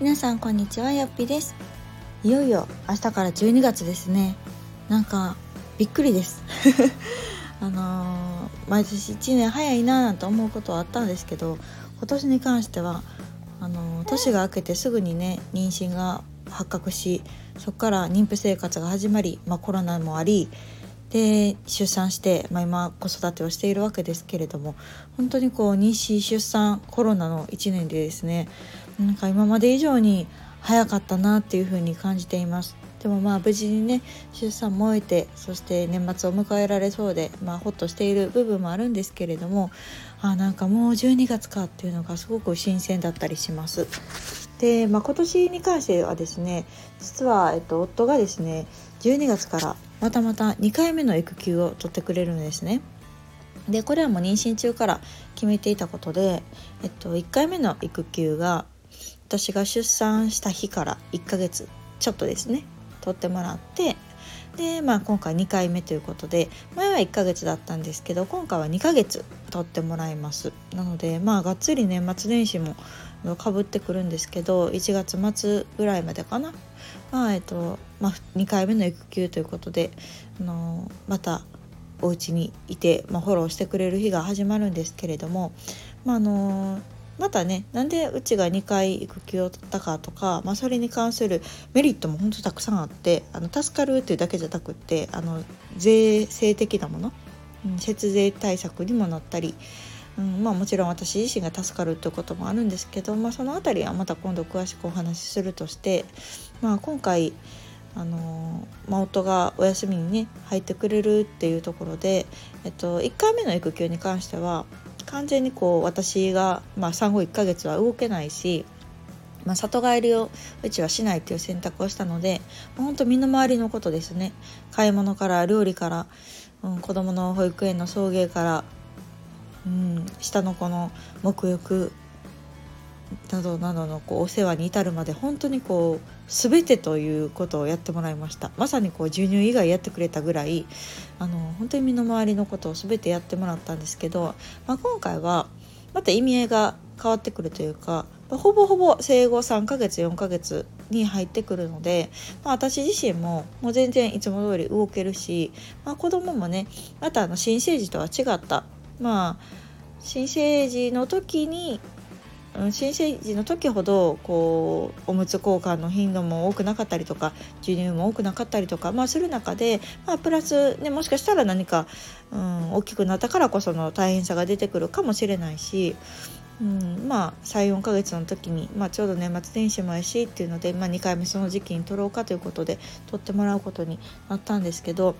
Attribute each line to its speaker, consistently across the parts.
Speaker 1: 皆さんこんにちはよっぴです。いよいよ明日から12月ですね。なんかびっくりです。あのー、毎年1年早いななんて思うことはあったんですけど今年に関してはあのー、年が明けてすぐにね妊娠が発覚しそこから妊婦生活が始まり、まあ、コロナもありで出産して、まあ、今子育てをしているわけですけれども本当にこう妊娠出産コロナの1年でですねなんか今まで以上に早かったなっていうふうに感じています。でもまあ無事にね出産も終えてそして年末を迎えられそうでまあホッとしている部分もあるんですけれどもあなんかもう12月かっていうのがすごく新鮮だったりします。で、まあ、今年に関してはですね実は、えっと、夫がですね12月からまたまた2回目の育休を取ってくれるんですね。でこれはもう妊娠中から決めていたことで、えっと、1回目の育休が私が出産した日から1ヶ月ちょっとですね。取ってもらってで、まあ、今回2回目ということで前は1ヶ月だったんですけど今回は2ヶ月取ってもらいます。なのでまあがっつり年末年始もかぶってくるんですけど1月末ぐらいまでかな、まあえっとまあ、2回目の育休ということであのまたお家にいて、まあ、フォローしてくれる日が始まるんですけれども、まあ、あのまたねなんでうちが2回育休を取ったかとか、まあ、それに関するメリットも本当たくさんあってあの助かるっていうだけじゃなくってあの税制的なもの、うん、節税対策にもなったり、うんまあ、もちろん私自身が助かるっていうこともあるんですけど、まあ、その辺りはまた今度詳しくお話しするとして、まあ、今回あのま、夫がお休みにね入ってくれるっていうところで、えっと、1回目の育休に関しては完全にこう私が、まあ、産後1ヶ月は動けないし、まあ、里帰りをうちはしないっていう選択をしたので本当身の回りのことですね。買い物から料理から、うん、子供の保育園の送迎から、うん、下の子の沐浴などなどのこうお世話に至るまで本当にこう全てということをやってもらいました。まさにこう授乳以外やってくれたぐらいあの本当に身の回りのことを全てやってもらったんですけど、まあ、今回はまた意味合いが変わってくるというか、ま、ほぼほぼ生後3ヶ月4ヶ月に入ってくるので、まあ、私自身ももう全然いつも通り動けるし、まあ、子供もねまたあの新生児とは違ったまあ新生児の時に新生児の時ほどこうおむつ交換の頻度も多くなかったりとか授乳も多くなかったりとか、まあ、する中で、まあ、プラス、ね、もしかしたら何か、うん、大きくなったからこその大変さが出てくるかもしれないし、うん、まあ34ヶ月の時に、まあ、ちょうど年末年始もやしっていうので、まあ、2回目その時期に取ろうかということで取ってもらうことになったんですけど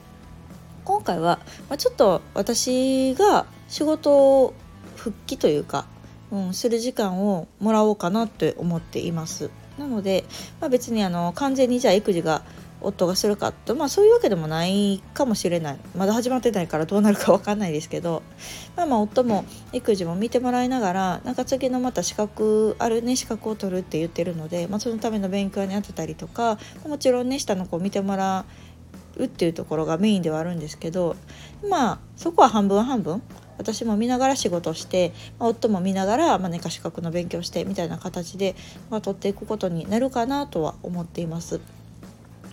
Speaker 1: 今回は、まあ、ちょっと私が仕事復帰というかうん、する時間をもらおうかなって思っています。なので、まあ、別にあの完全にじゃあ育児が夫がするかと、まあ、そういうわけでもないかもしれないまだ始まってないからどうなるか分かんないですけど、まあ、まあ夫も育児も見てもらいながらなんか次のまた資格あるね資格を取るって言ってるので、まあ、そのための勉強に当てたりとかもちろんね下の子を見てもらうっていうところがメインではあるんですけどまあそこは半分半分私も見ながら仕事して、ま、夫も見ながら、まあ、何か資格の勉強してみたいな形で、まあ、取っていくことになるかなとは思っています。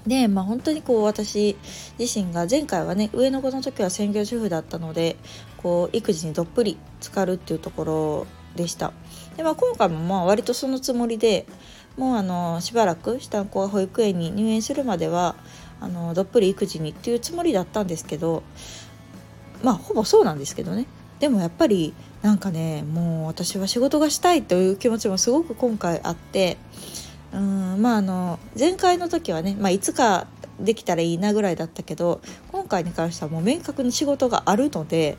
Speaker 1: でまあ本当にこう私自身が前回はね上の子の時は専業主婦だったのでこう育児にどっぷり浸かるっていうところでした。でまあ、今回もまあ割とそのつもりでもうあのしばらく下の子が保育園に入園するまではあのどっぷり育児にっていうつもりだったんですけどまあほぼそうなんですけどねでもやっぱりなんかねもう私は仕事がしたいという気持ちもすごく今回あってうんまああの前回の時はね、まあ、いつかできたらいいなぐらいだったけど今回に関してはもう明確に仕事があるので、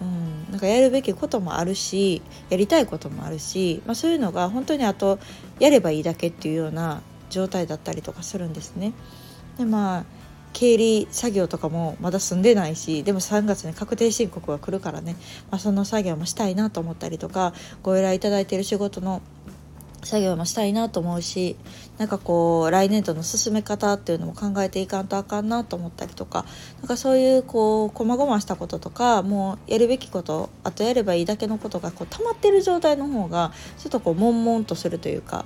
Speaker 1: うん、なんかやるべきこともあるしやりたいこともあるし、まあ、そういうのが本当にあとやればいいだけっていうような状態だったりとかするんですね。でまあ経理作業とかもまだ済んでないしでも3月に確定申告が来るからね、まあ、その作業もしたいなと思ったりとかご依頼いただいてる仕事の作業もしたいなと思うしなんかこう来年度の進め方っていうのも考えていかんとあかんなと思ったりとかなんかそういうこう細々したこととかもうやるべきことあとやればいいだけのことがこう溜まってる状態の方がちょっとこう悶々とするというか。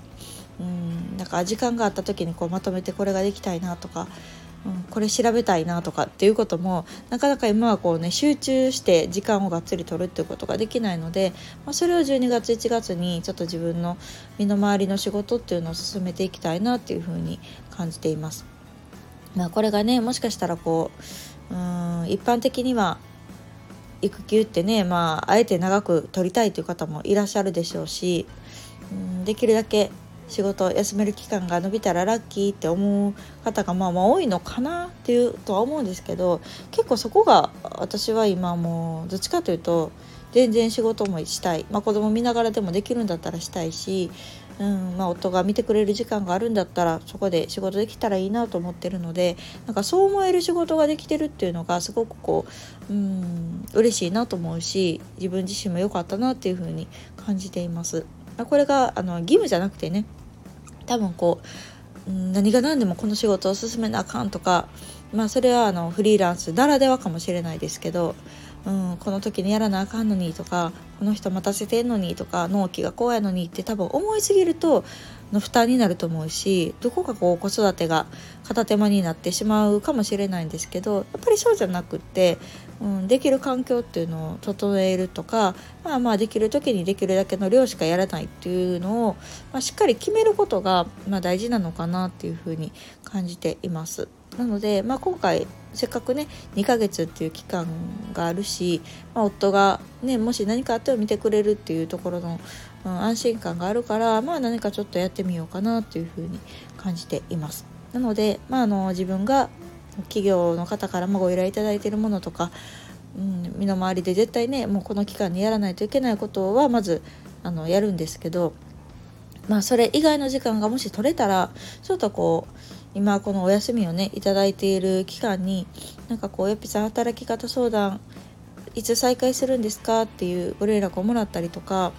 Speaker 1: うんだか時間があった時にこうまとめてこれができたいなとか、うん、これ調べたいなとかっていうこともなかなか今はこうね集中して時間をがっつり取るっていうことができないので、まあ、それを12月1月にちょっと自分の身の回りの仕事っていうのを進めていきたいなっていうふうに感じています。まあ、これがねもしかしたらこううん一般的には育休ってね、まあ、あえて長く取りたいという方もいらっしゃるでしょうしうんできるだけ仕事休める期間が延びたらラッキーって思う方がまあまあ多いのかなっていうとは思うんですけど結構そこが私は今もうどっちかというと全然仕事もしたい、まあ、子供見ながらでもできるんだったらしたいしうんまあ、夫が見てくれる時間があるんだったらそこで仕事できたらいいなと思ってるのでなんかそう思える仕事ができてるっていうのがすごくこううん嬉しいなと思うし自分自身も良かったなっていうふうに感じています。これがあの義務じゃなくてね多分こう何が何でもこの仕事を進めなあかんとかまあそれはあのフリーランスならではかもしれないですけどうん、この時にやらなあかんのにとかこの人待たせてんのにとか納期がこうやのにって多分思いすぎるとの負担になると思うしどこかこう子育てが片手間になってしまうかもしれないんですけどやっぱりそうじゃなくって、うん、できる環境っていうのを整えるとかまあまあできる時にできるだけの量しかやらないっていうのを、まあ、しっかり決めることが、まあ、大事なのかなっていうふうに感じています。なので、まあ、今回せっかくね2ヶ月っていう期間があるし、まあ、夫が、ね、もし何かあっても見てくれるっていうところの、うん、安心感があるから、まあ、何かちょっとやってみようかなっていうふうに感じています。なので、まあ、あの自分が企業の方からもご依頼いただいているものとか、うん、身の回りで絶対ねもうこの期間にやらないといけないことはまずあのやるんですけど、まあ、それ以外の時間がもし取れたらちょっとこう今このお休みをね頂いている期間になんかこうよっぴさん働き方相談いつ再開するんですか？っていうご連絡をもらったりとか、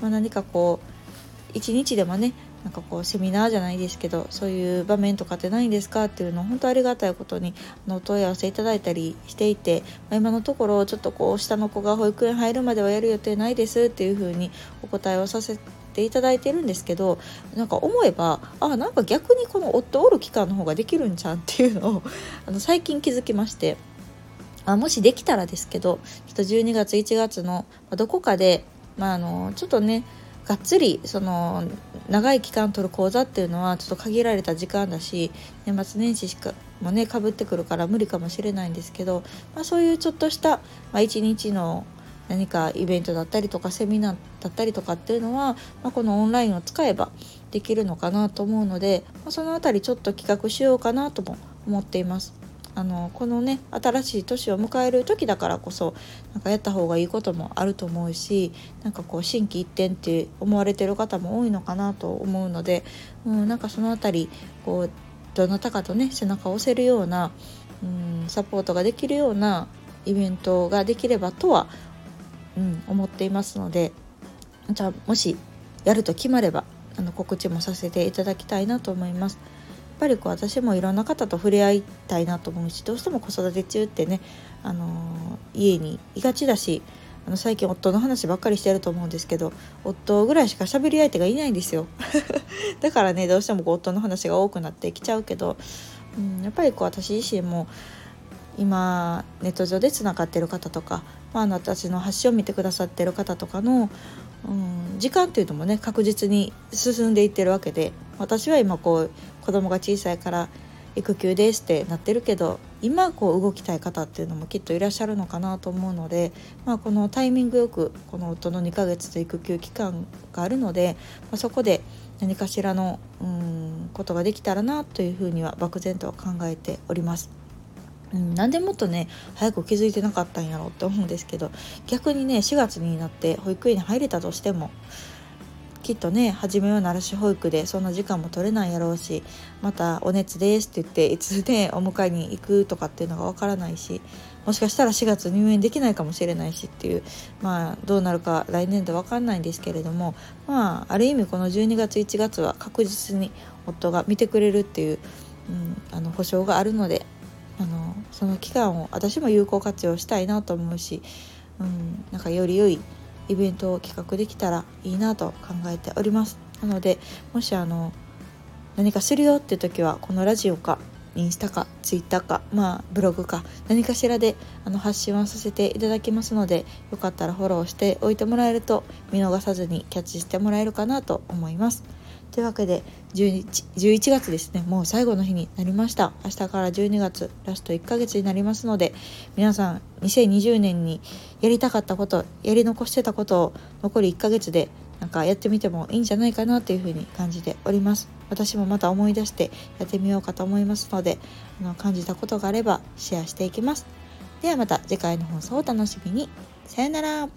Speaker 1: まあ、何かこう一日でもねなんかこうセミナーじゃないですけどそういう場面とかってないんですか？っていうのを本当ありがたいことにお問い合わせいただいたりしていて、まあ、今のところちょっとこう下の子が保育園入るまではやる予定ないですっていうふうにお答えをさせていただいてるんですけどなんか思えばあなんか逆にこの夫おる期間の方ができるんじゃんっていうのを あの最近気づきまして。あもしできたらですけどちょっと12月1月のどこかで、まあ、あのちょっとねがっつりその長い期間取る講座っていうのはちょっと限られた時間だし年末年始しかもねかぶってくるから無理かもしれないんですけど、まあ、そういうちょっとした、まあ、一日の何かイベントだったりとかセミナーだったりとかっていうのは、まあ、このオンラインを使えばできるのかなと思うので、まあ、その辺りちょっと企画しようかなとも思っています。あのこのね新しい年を迎える時だからこそなんかやった方がいいこともあると思うしなんかこう心機一転って思われてる方も多いのかなと思うので、うん、なんかその辺りこうどなたかとね背中を押せるような、うん、サポートができるようなイベントができればとはうん、思っていますのでじゃあもしやると決まればあの告知もさせていただきたいなと思います。やっぱりこう私もいろんな方と触れ合いたいなと思うしどうしても子育て中ってね、あのー、家にいがちだしあの最近夫の話ばっかりしてると思うんですけど夫ぐらいしか喋り相手がいないんですよ だからねどうしても夫の話が多くなってきちゃうけど、うん、やっぱりこう私自身も今ネット上でつながってる方とか、まあ、私の発信を見てくださってる方とかの、うん、時間っていうのもね確実に進んでいってるわけで私は今こう子供が小さいから育休ですってなってるけど今こう動きたい方っていうのもきっといらっしゃるのかなと思うので、まあ、このタイミングよくこの夫の2ヶ月と育休期間があるので、まあ、そこで何かしらのうんことができたらなというふうには漠然と考えております。うん、なんでもっとね早く気づいてなかったんやろうって思うんですけど逆にね4月になって保育園に入れたとしてもきっとね初めは奈良市保育でそんな時間も取れないやろうしまた「お熱です」って言っていつねお迎えに行くとかっていうのがわからないしもしかしたら4月入園できないかもしれないしっていうまあどうなるか来年で分かんないんですけれどもまあある意味この12月1月は確実に夫が見てくれるっていう、うん、あの保証があるのであのその期間を私も有効活用したいなと思うし、うん、なんかより良いイベントを企画できたらいいなと考えております。なのでもしあの何かするよっていう時はこのラジオかインスタかツイッターかまあブログか何かしらであの発信はさせていただきますのでよかったらフォローしておいてもらえると見逃さずにキャッチしてもらえるかなと思います。というわけで 11, 11月ですね。もう最後の日になりました。明日から12月ラスト1ヶ月になりますので皆さん2020年にやりたかったことやり残してたことを残り1ヶ月でなんかやってみてもいいんじゃないかなというふうに感じております。私もまた思い出してやってみようかと思いますのであの感じたことがあればシェアしていきます。ではまた次回の放送をお楽しみに。さよなら。